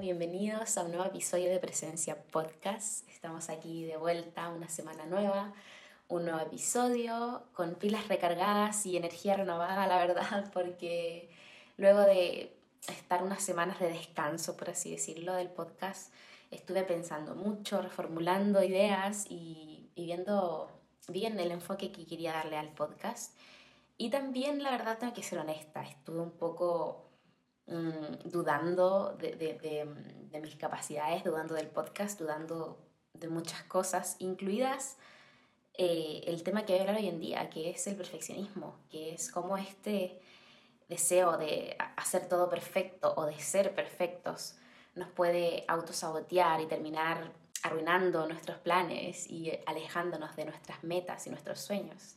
bienvenidos a un nuevo episodio de Presencia Podcast. Estamos aquí de vuelta, una semana nueva, un nuevo episodio con pilas recargadas y energía renovada, la verdad, porque luego de estar unas semanas de descanso, por así decirlo, del podcast, estuve pensando mucho, reformulando ideas y, viendo bien el enfoque que quería darle al podcast. Y también, la verdad, tengo que ser honesta, estuve un poco Mm, dudando de, de, de, mis capacidades, dudando del podcast, dudando de muchas cosas, incluidas eh, el tema que voy a hablar hoy en día, que es el perfeccionismo, que es como este deseo de hacer todo perfecto o de ser perfectos nos puede autosabotear y terminar arruinando nuestros planes y alejándonos de nuestras metas y nuestros sueños.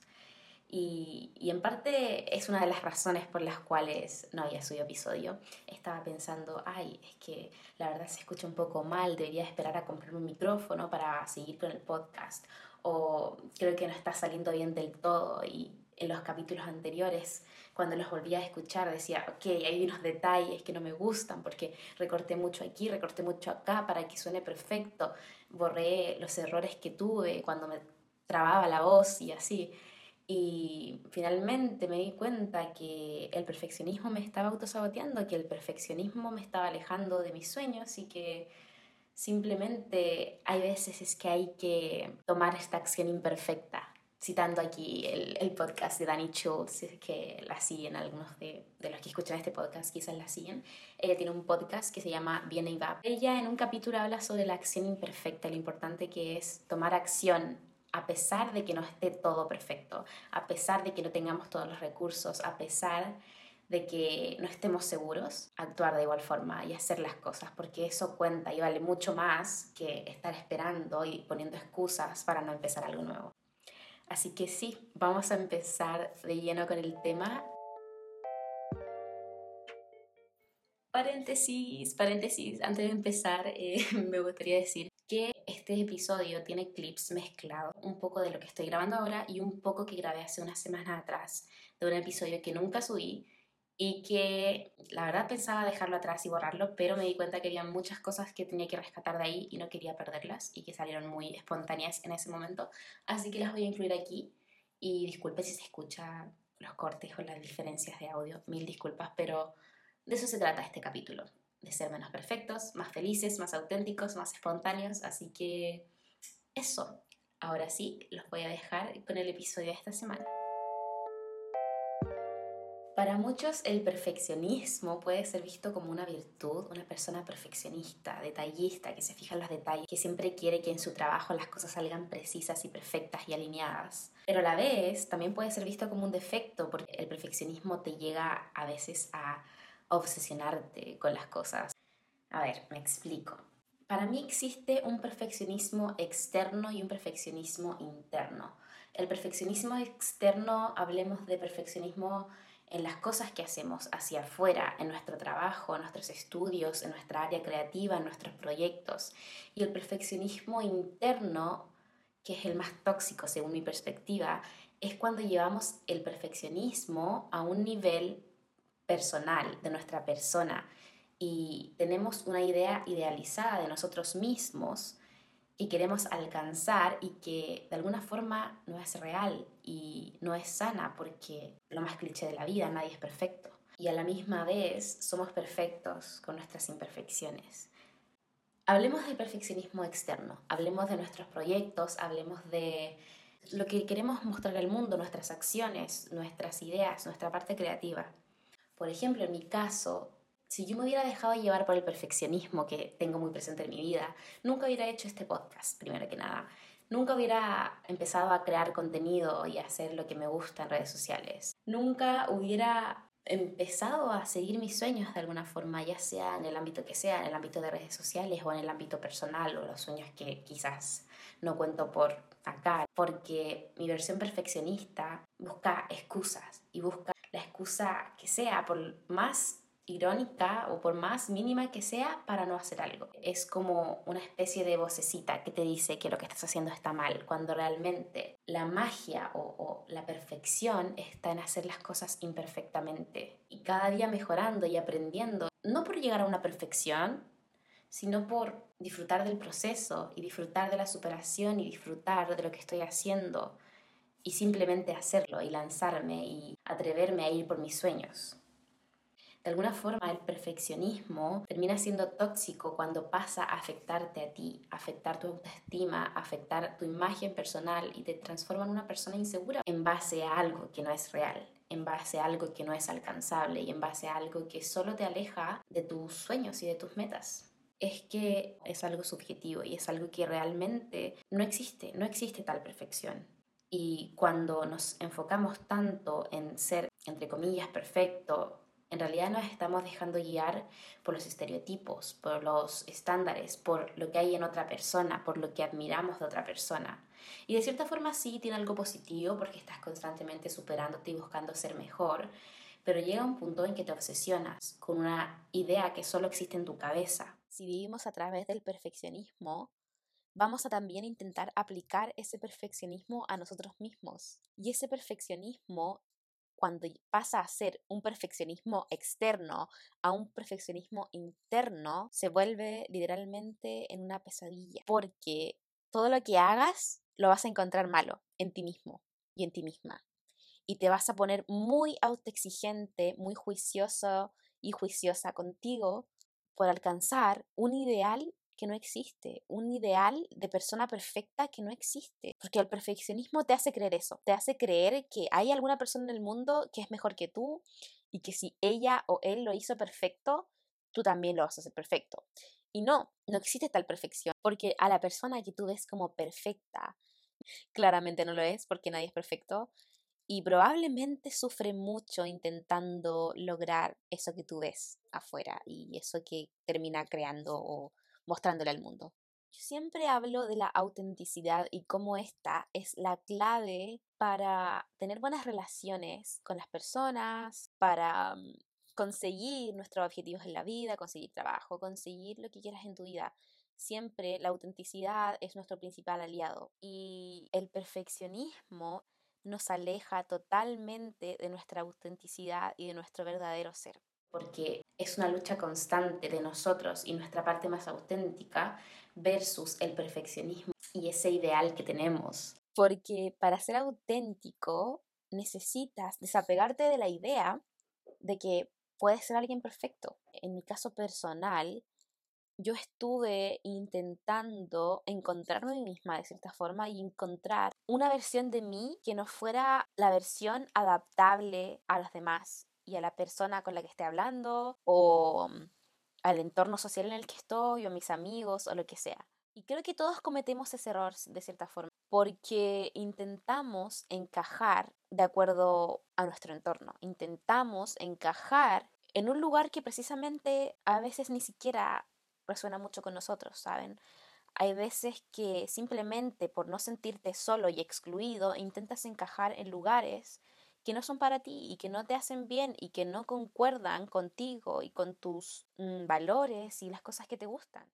Y, en parte es una de las razones por las cuales no había subido episodio. Estaba pensando, ay, es que la verdad se escucha un poco mal, debería esperar a comprarme un micrófono para seguir con el podcast. O creo que no está saliendo bien del todo. Y en los capítulos anteriores, cuando los volvía a escuchar, decía, ok, hay unos detalles que no me gustan porque recorté mucho aquí, recorté mucho acá para que suene perfecto. Borré los errores que tuve cuando me trababa la voz y así. Y finalmente me di cuenta que el perfeccionismo me estaba autosaboteando, que el perfeccionismo me estaba alejando de mis sueños y que simplemente hay veces es que hay que tomar esta acción imperfecta. Citando aquí el, podcast de Danny Schultz, que la siguen algunos de, de, los que escuchan este podcast, quizás la siguen. Ella tiene un podcast que se llama Viene y va. Ella en un capítulo habla sobre la acción imperfecta, lo importante que es tomar acción a pesar de que no esté todo perfecto, a pesar de que no tengamos todos los recursos, a pesar de que no estemos seguros, actuar de igual forma y hacer las cosas, porque eso cuenta y vale mucho más que estar esperando y poniendo excusas para no empezar algo nuevo. Así que sí, vamos a empezar de lleno con el tema. Paréntesis, paréntesis, antes de empezar eh, me gustaría decir que este episodio tiene clips mezclados, un poco de lo que estoy grabando ahora y un poco que grabé hace unas semanas atrás, de un episodio que nunca subí y que la verdad pensaba dejarlo atrás y borrarlo, pero me di cuenta que había muchas cosas que tenía que rescatar de ahí y no quería perderlas y que salieron muy espontáneas en ese momento, así que las voy a incluir aquí y disculpe si se escucha los cortes o las diferencias de audio, mil disculpas, pero de eso se trata este capítulo de ser menos perfectos, más felices, más auténticos, más espontáneos. Así que eso. Ahora sí, los voy a dejar con el episodio de esta semana. Para muchos el perfeccionismo puede ser visto como una virtud, una persona perfeccionista, detallista, que se fija en los detalles, que siempre quiere que en su trabajo las cosas salgan precisas y perfectas y alineadas. Pero a la vez también puede ser visto como un defecto, porque el perfeccionismo te llega a veces a obsesionarte con las cosas. A ver, me explico. Para mí existe un perfeccionismo externo y un perfeccionismo interno. El perfeccionismo externo, hablemos de perfeccionismo en las cosas que hacemos hacia afuera, en nuestro trabajo, en nuestros estudios, en nuestra área creativa, en nuestros proyectos. Y el perfeccionismo interno, que es el más tóxico según mi perspectiva, es cuando llevamos el perfeccionismo a un nivel personal, de nuestra persona, y tenemos una idea idealizada de nosotros mismos que queremos alcanzar y que de alguna forma no es real y no es sana porque lo más cliché de la vida, nadie es perfecto. Y a la misma vez somos perfectos con nuestras imperfecciones. Hablemos del perfeccionismo externo, hablemos de nuestros proyectos, hablemos de lo que queremos mostrar al mundo, nuestras acciones, nuestras ideas, nuestra parte creativa. Por ejemplo, en mi caso, si yo me hubiera dejado llevar por el perfeccionismo que tengo muy presente en mi vida, nunca hubiera hecho este podcast, primero que nada. Nunca hubiera empezado a crear contenido y a hacer lo que me gusta en redes sociales. Nunca hubiera empezado a seguir mis sueños de alguna forma, ya sea en el ámbito que sea, en el ámbito de redes sociales o en el ámbito personal o los sueños que quizás no cuento por acá, porque mi versión perfeccionista busca excusas y busca la excusa que sea, por más irónica o por más mínima que sea, para no hacer algo. Es como una especie de vocecita que te dice que lo que estás haciendo está mal, cuando realmente la magia o, o, la perfección está en hacer las cosas imperfectamente y cada día mejorando y aprendiendo, no por llegar a una perfección, sino por disfrutar del proceso y disfrutar de la superación y disfrutar de lo que estoy haciendo y simplemente hacerlo y lanzarme y atreverme a ir por mis sueños. De alguna forma el perfeccionismo termina siendo tóxico cuando pasa a afectarte a ti, afectar tu autoestima, afectar tu imagen personal y te transforma en una persona insegura en base a algo que no es real, en base a algo que no es alcanzable y en base a algo que solo te aleja de tus sueños y de tus metas. Es que es algo subjetivo y es algo que realmente no existe, no existe tal perfección. Y cuando nos enfocamos tanto en ser, entre comillas, perfecto, en realidad nos estamos dejando guiar por los estereotipos, por los estándares, por lo que hay en otra persona, por lo que admiramos de otra persona. Y de cierta forma sí tiene algo positivo porque estás constantemente superándote y buscando ser mejor, pero llega un punto en que te obsesionas con una idea que solo existe en tu cabeza. Si vivimos a través del perfeccionismo, vamos a también intentar aplicar ese perfeccionismo a nosotros mismos. Y ese perfeccionismo, cuando pasa a ser un perfeccionismo externo a un perfeccionismo interno, se vuelve literalmente en una pesadilla. Porque todo lo que hagas lo vas a encontrar malo en ti mismo y en ti misma. Y te vas a poner muy autoexigente, muy juicioso y juiciosa contigo por alcanzar un ideal que no existe, un ideal de persona perfecta que no existe, porque el perfeccionismo te hace creer eso, te hace creer que hay alguna persona en el mundo que es mejor que tú y que si ella o él lo hizo perfecto, tú también lo vas a hacer perfecto. Y no, no existe tal perfección, porque a la persona que tú ves como perfecta, claramente no lo es, porque nadie es perfecto, y probablemente sufre mucho intentando lograr eso que tú ves afuera y eso que termina creando o mostrándole al mundo. Yo siempre hablo de la autenticidad y cómo esta es la clave para tener buenas relaciones con las personas, para mm, conseguir nuestros objetivos en la vida, conseguir trabajo, conseguir lo que quieras en tu vida. Siempre la autenticidad es nuestro principal aliado y el perfeccionismo nos aleja totalmente de nuestra autenticidad y de nuestro verdadero ser porque es una lucha constante de nosotros y nuestra parte más auténtica versus el perfeccionismo y ese ideal que tenemos. Porque para ser auténtico necesitas desapegarte de la idea de que puedes ser alguien perfecto. En mi caso personal, yo estuve intentando encontrarme a mí misma de cierta forma y encontrar una versión de mí que no fuera la versión adaptable a los demás y a la persona con la que esté hablando o mm, al entorno social en el que estoy o mis amigos o lo que sea. Y creo que todos cometemos ese error de cierta forma porque intentamos encajar de acuerdo a nuestro entorno, intentamos encajar en un lugar que precisamente a veces ni siquiera resuena mucho con nosotros, ¿saben? Hay veces que simplemente por no sentirte solo y excluido intentas encajar en lugares que no son para ti y que no te hacen bien y que no concuerdan contigo y con tus mm, valores y las cosas que te gustan.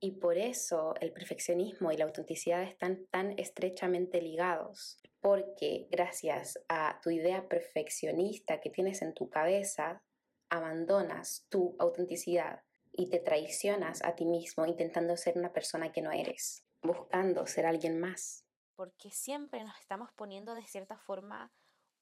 Y por eso el perfeccionismo y la autenticidad están tan estrechamente ligados, porque gracias a tu idea perfeccionista que tienes en tu cabeza, abandonas tu autenticidad y te traicionas a ti mismo intentando ser una persona que no eres, buscando ser alguien más. Porque siempre nos estamos poniendo de cierta forma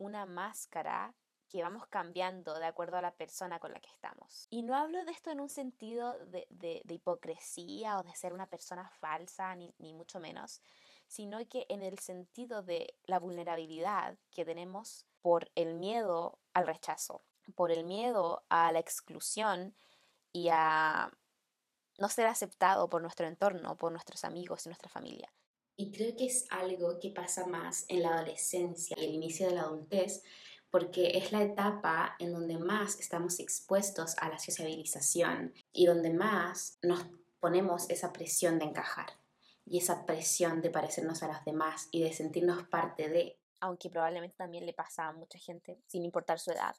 una máscara que vamos cambiando de acuerdo a la persona con la que estamos. Y no hablo de esto en un sentido de, de, hipocresía o de ser una persona falsa, ni, ni mucho menos, sino que en el sentido de la vulnerabilidad que tenemos por el miedo al rechazo, por el miedo a la exclusión y a no ser aceptado por nuestro entorno, por nuestros amigos y nuestra familia. Y creo que es algo que pasa más en la adolescencia y el inicio de la adultez, porque es la etapa en donde más estamos expuestos a la sociabilización y donde más nos ponemos esa presión de encajar y esa presión de parecernos a los demás y de sentirnos parte de. Aunque probablemente también le pasa a mucha gente, sin importar su edad.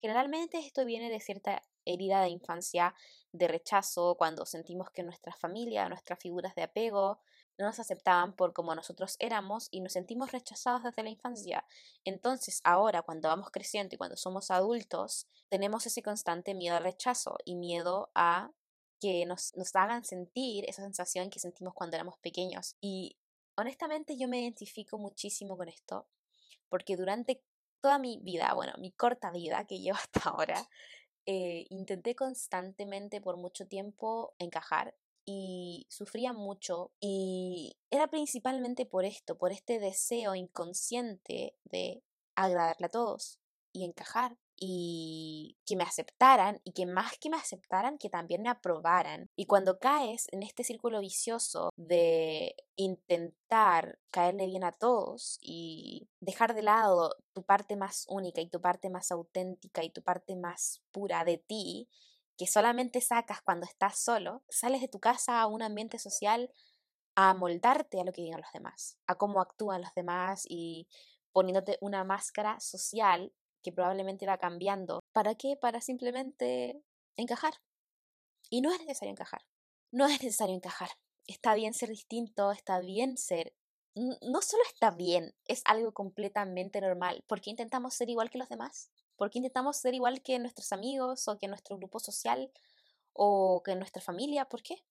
Generalmente esto viene de cierta herida de infancia, de rechazo, cuando sentimos que nuestra familia, nuestras figuras de apego, no nos aceptaban por como nosotros éramos y nos sentimos rechazados desde la infancia. Entonces, ahora, cuando vamos creciendo y cuando somos adultos, tenemos ese constante miedo al rechazo y miedo a que nos, nos hagan sentir esa sensación que sentimos cuando éramos pequeños. Y honestamente yo me identifico muchísimo con esto, porque durante toda mi vida, bueno, mi corta vida que llevo hasta ahora, eh, intenté constantemente por mucho tiempo encajar y sufría mucho y era principalmente por esto, por este deseo inconsciente de agradarle a todos y encajar y que me aceptaran y que más que me aceptaran, que también me aprobaran. Y cuando caes en este círculo vicioso de intentar caerle bien a todos y dejar de lado tu parte más única y tu parte más auténtica y tu parte más pura de ti, que solamente sacas cuando estás solo, sales de tu casa a un ambiente social a moldarte a lo que digan los demás, a cómo actúan los demás y poniéndote una máscara social que probablemente va cambiando. ¿Para qué? Para simplemente encajar. Y no es necesario encajar. No es necesario encajar. Está bien ser distinto, está bien ser... No solo está bien, es algo completamente normal. ¿Por qué intentamos ser igual que los demás? ¿Por qué intentamos ser igual que nuestros amigos o que nuestro grupo social o que nuestra familia? ¿Por qué?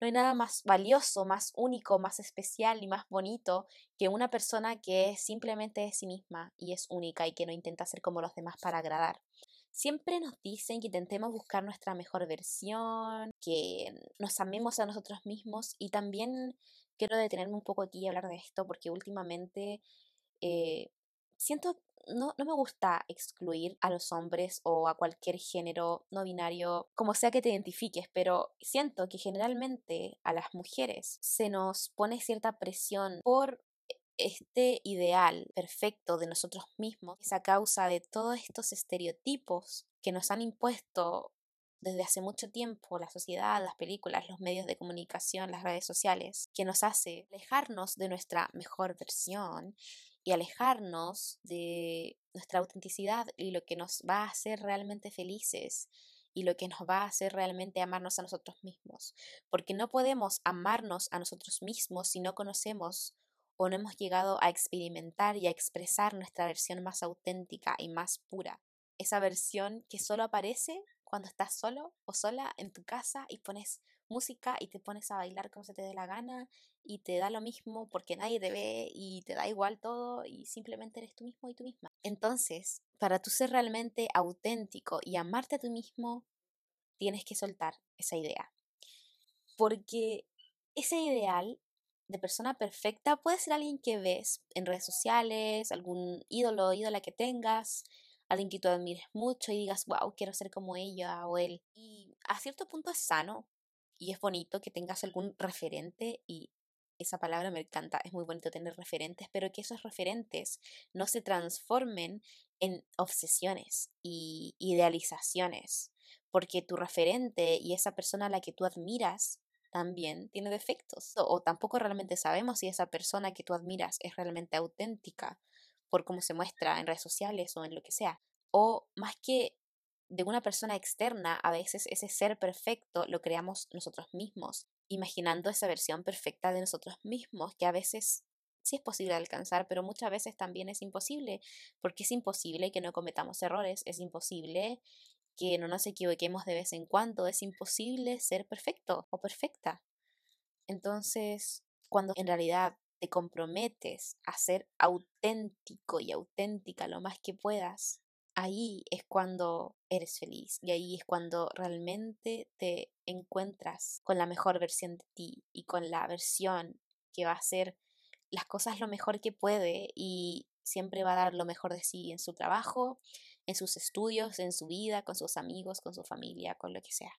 No hay nada más valioso, más único, más especial y más bonito que una persona que es simplemente de sí misma y es única y que no intenta ser como los demás para agradar. Siempre nos dicen que intentemos buscar nuestra mejor versión, que nos amemos a nosotros mismos y también quiero detenerme un poco aquí y hablar de esto porque últimamente eh, siento no, no me gusta excluir a los hombres o a cualquier género no binario, como sea que te identifiques, pero siento que generalmente a las mujeres se nos pone cierta presión por este ideal perfecto de nosotros mismos es a causa de todos estos estereotipos que nos han impuesto desde hace mucho tiempo la sociedad, las películas, los medios de comunicación, las redes sociales, que nos hace alejarnos de nuestra mejor versión y alejarnos de nuestra autenticidad y lo que nos va a hacer realmente felices y lo que nos va a hacer realmente amarnos a nosotros mismos. Porque no podemos amarnos a nosotros mismos si no conocemos o no hemos llegado a experimentar y a expresar nuestra versión más auténtica y más pura. Esa versión que solo aparece cuando estás solo o sola en tu casa y pones música y te pones a bailar como se te dé la gana y te da lo mismo porque nadie te ve y te da igual todo y simplemente eres tú mismo y tú misma. Entonces, para tú ser realmente auténtico y amarte a tú mismo, tienes que soltar esa idea. Porque ese ideal de persona perfecta puede ser alguien que ves en redes sociales, algún ídolo o ídola que tengas, alguien que tú admires mucho y digas, wow, quiero ser como ella o él. Y a cierto punto es sano y es bonito que tengas algún referente y esa palabra me encanta, es muy bonito tener referentes, pero que esos referentes no se transformen en obsesiones y idealizaciones, porque tu referente y esa persona a la que tú admiras también tiene defectos, o, tampoco realmente sabemos si esa persona que tú admiras es realmente auténtica por cómo se muestra en redes sociales o en lo que sea, o más que de una persona externa, a veces ese ser perfecto lo creamos nosotros mismos, imaginando esa versión perfecta de nosotros mismos, que a veces sí es posible alcanzar, pero muchas veces también es imposible, porque es imposible que no cometamos errores, es imposible que no nos equivoquemos de vez en cuando, es imposible ser perfecto o perfecta. Entonces, cuando en realidad te comprometes a ser auténtico y auténtica lo más que puedas, ahí es cuando eres feliz y ahí es cuando realmente te encuentras con la mejor versión de ti y con la versión que va a hacer las cosas lo mejor que puede y siempre va a dar lo mejor de sí en su trabajo, en sus estudios, en su vida, con sus amigos, con su familia, con lo que sea.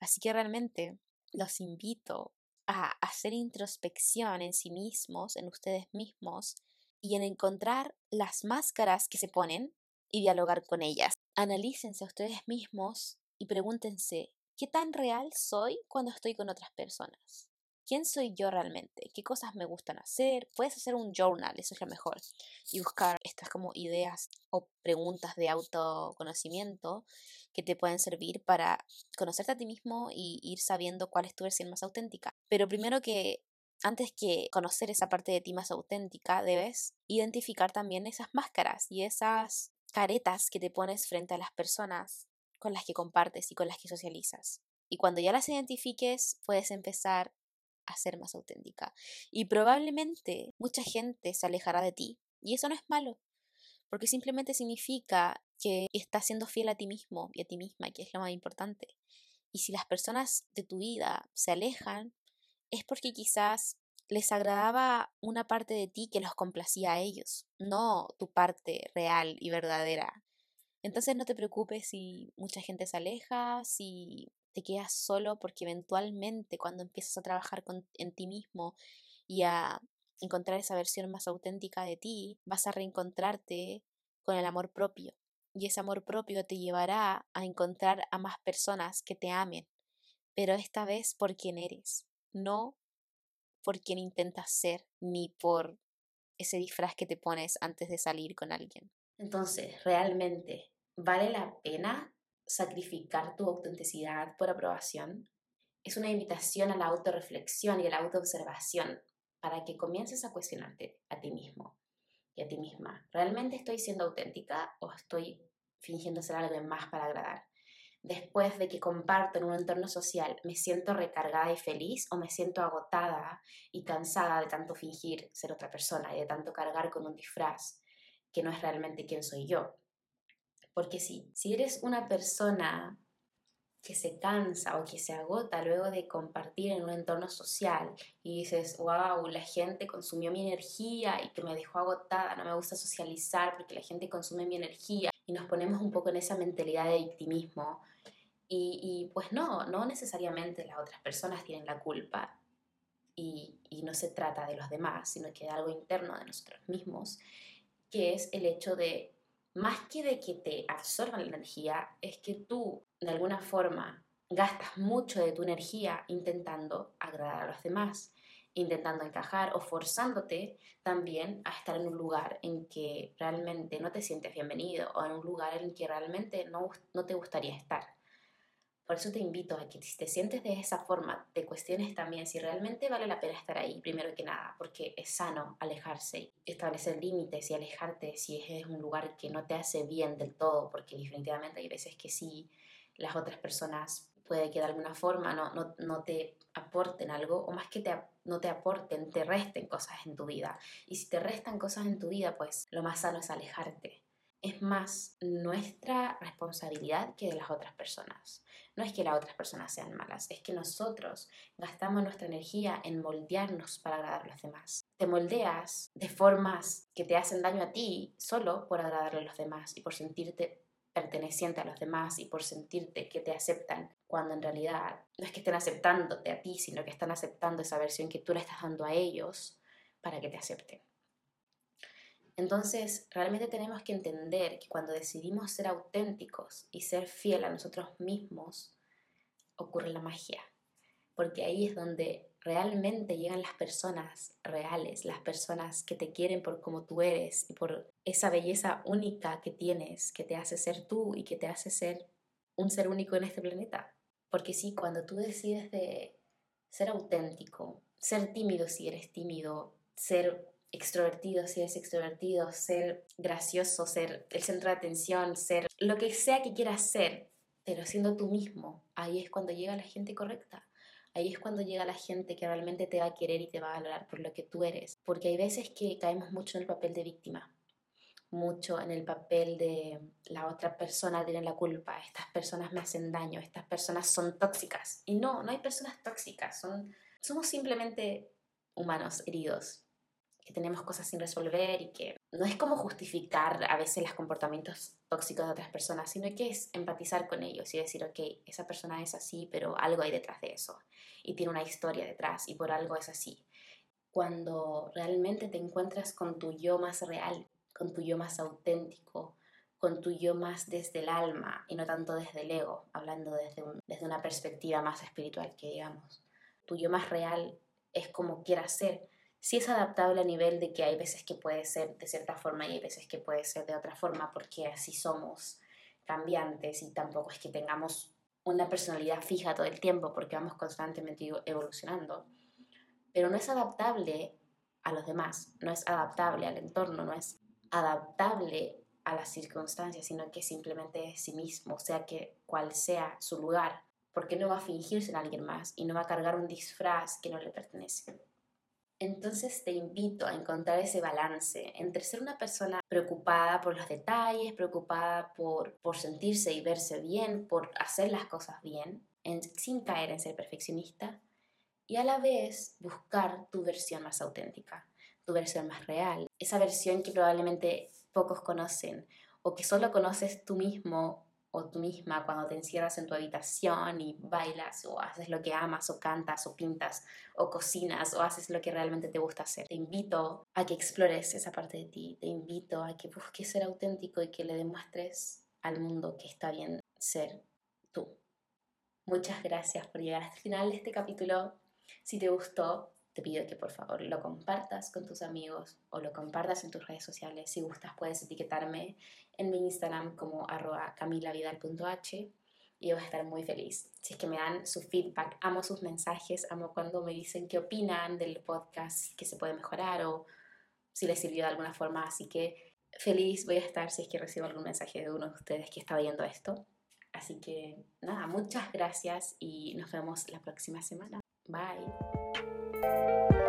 Así que realmente los invito a hacer introspección en sí mismos, en ustedes mismos, y en encontrar las máscaras que se ponen y dialogar con ellas. Analícense a ustedes mismos y pregúntense, ¿qué tan real soy cuando estoy con otras personas? ¿Quién soy yo realmente? ¿Qué cosas me gustan hacer? Puedes hacer un journal, eso es lo mejor. Y buscar estas como ideas o preguntas de autoconocimiento que te pueden servir para conocerte a ti mismo y ir sabiendo cuál es tu versión más auténtica. Pero primero que antes que conocer esa parte de ti más auténtica, debes identificar también esas máscaras y esas caretas que te pones frente a las personas con las que compartes y con las que socializas. Y cuando ya las identifiques, puedes empezar a ser más auténtica. Y probablemente mucha gente se alejará de ti. Y eso no es malo, porque simplemente significa que estás siendo fiel a ti mismo y a ti misma, que es lo más importante. Y si las personas de tu vida se alejan, es porque quizás les agradaba una parte de ti que los complacía a ellos, no tu parte real y verdadera. Entonces no te preocupes si mucha gente se aleja, si te quedas solo, porque eventualmente cuando empiezas a trabajar en ti mismo y a encontrar esa versión más auténtica de ti, vas a reencontrarte con el amor propio. Y ese amor propio te llevará a encontrar a más personas que te amen, pero esta vez por quien eres, no por quien intentas ser, ni por ese disfraz que te pones antes de salir con alguien. Entonces, ¿realmente vale la pena sacrificar tu autenticidad por aprobación? Es una invitación a la autorreflexión y a la autoobservación para que comiences a cuestionarte a ti mismo y a ti misma. ¿Realmente estoy siendo auténtica o estoy fingiendo ser algo más para agradar? Después de que comparto en un entorno social, ¿me siento recargada y feliz o me siento agotada y cansada de tanto fingir ser otra persona y de tanto cargar con un disfraz que no es realmente quién soy yo? Porque si, si eres una persona que se cansa o que se agota luego de compartir en un entorno social y dices, wow, la gente consumió mi energía y que me dejó agotada, no me gusta socializar porque la gente consume mi energía y nos ponemos un poco en esa mentalidad de victimismo. Y, pues no, no necesariamente las otras personas tienen la culpa y, y no se trata de los demás, sino que de algo interno de nosotros mismos, que es el hecho de más que de que te absorban la energía, es que tú, de alguna forma, gastas mucho de tu energía intentando agradar a los demás, intentando encajar o forzándote también a estar en un lugar en que realmente no te sientes bienvenido o en un lugar en que realmente no, no te gustaría estar. Por eso te invito a que si te sientes de esa forma, te cuestiones también si realmente vale la pena estar ahí, primero que nada, porque es sano alejarse, establecer límites y alejarte si es un lugar que no te hace bien del todo, porque definitivamente hay veces que sí, las otras personas puede que de alguna forma no, no, no te aporten algo, o más que te, no te aporten, te resten cosas en tu vida. Y si te restan cosas en tu vida, pues lo más sano es alejarte es más nuestra responsabilidad que de las otras personas. No es que las otras personas sean malas, es que nosotros gastamos nuestra energía en moldearnos para agradar a los demás. Te moldeas de formas que te hacen daño a ti solo por agradarle a los demás y por sentirte perteneciente a los demás y por sentirte que te aceptan, cuando en realidad no es que estén aceptándote a ti, sino que están aceptando esa versión que tú le estás dando a ellos para que te acepten. Entonces, realmente tenemos que entender que cuando decidimos ser auténticos y ser fiel a nosotros mismos, ocurre la magia. Porque ahí es donde realmente llegan las personas reales, las personas que te quieren por como tú eres y por esa belleza única que tienes, que te hace ser tú y que te hace ser un ser único en este planeta. Porque sí, cuando tú decides de ser auténtico, ser tímido si eres tímido, ser extrovertido, si eres extrovertido, ser gracioso, ser el centro de atención, ser lo que sea que quieras ser, pero siendo tú mismo, ahí es cuando llega la gente correcta. Ahí es cuando llega la gente que realmente te va a querer y te va a valorar por lo que tú eres. Porque hay veces que caemos mucho en el papel de víctima, mucho en el papel de la otra persona tiene la culpa, estas personas me hacen daño, estas personas son tóxicas. Y no, no hay personas tóxicas, son, somos simplemente humanos heridos que tenemos cosas sin resolver y que no es como justificar a veces los comportamientos tóxicos de otras personas, sino que es empatizar con ellos y decir, ok, esa persona es así, pero algo hay detrás de eso y tiene una historia detrás y por algo es así. Cuando realmente te encuentras con tu yo más real, con tu yo más auténtico, con tu yo más desde el alma y no tanto desde el ego, hablando desde, desde una perspectiva más espiritual que digamos. Tu yo más real es como quieras ser, sí es adaptable a nivel de que hay veces que puede ser de cierta forma y hay veces que puede ser de otra forma, porque así somos cambiantes y tampoco es que tengamos una personalidad fija todo el tiempo, porque vamos constantemente evolucionando. Pero no es adaptable a los demás, no es adaptable al entorno, no es adaptable a las circunstancias, sino que simplemente es sí mismo, sea que cual sea su lugar, porque no va a fingirse en alguien más y no va a cargar un disfraz que no le pertenece. Entonces te invito a encontrar ese balance entre ser una persona preocupada por los detalles, preocupada por, por sentirse y verse bien, por hacer las cosas bien, sin caer en ser perfeccionista, y a la vez buscar tu versión más auténtica, tu versión más real, esa versión que probablemente pocos conocen o que solo conoces tú mismo o tú misma cuando te encierras en tu habitación y bailas o haces lo que amas o cantas o pintas o cocinas o haces lo que realmente te gusta hacer. Te invito a que explores esa parte de ti, te invito a que busques ser auténtico y que le demuestres al mundo que está bien ser tú. Muchas gracias por llegar hasta el final de este capítulo. Si te gustó, te pido que por favor lo compartas con tus amigos o lo compartas en tus redes sociales. Si gustas, puedes etiquetarme en mi Instagram como arroba camilavidal.h y voy a estar muy feliz. Si es que me dan su feedback, amo sus mensajes, amo cuando me dicen qué opinan del podcast, que se puede mejorar o si les sirvió de alguna forma. Así que feliz voy a estar si es que recibo algún mensaje de uno de ustedes que está viendo esto. Así que nada, muchas gracias y nos vemos la próxima semana. Bye. Música